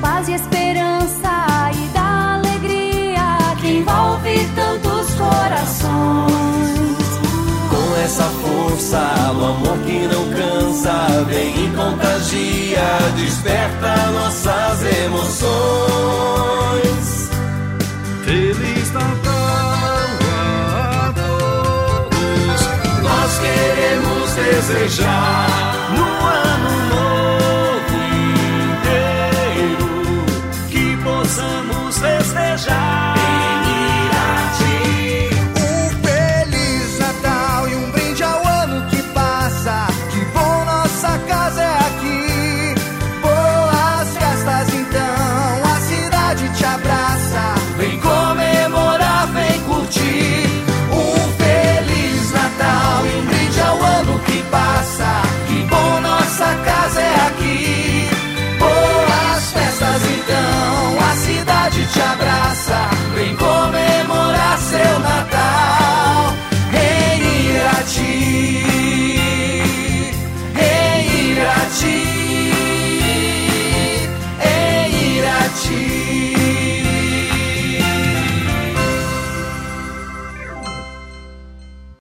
paz e esperança e da alegria que envolve tantos corações. Com essa força, o amor que não cansa, vem e contagia, desperta nossas emoções. Feliz Natal a todos. Nós queremos desejar desejar.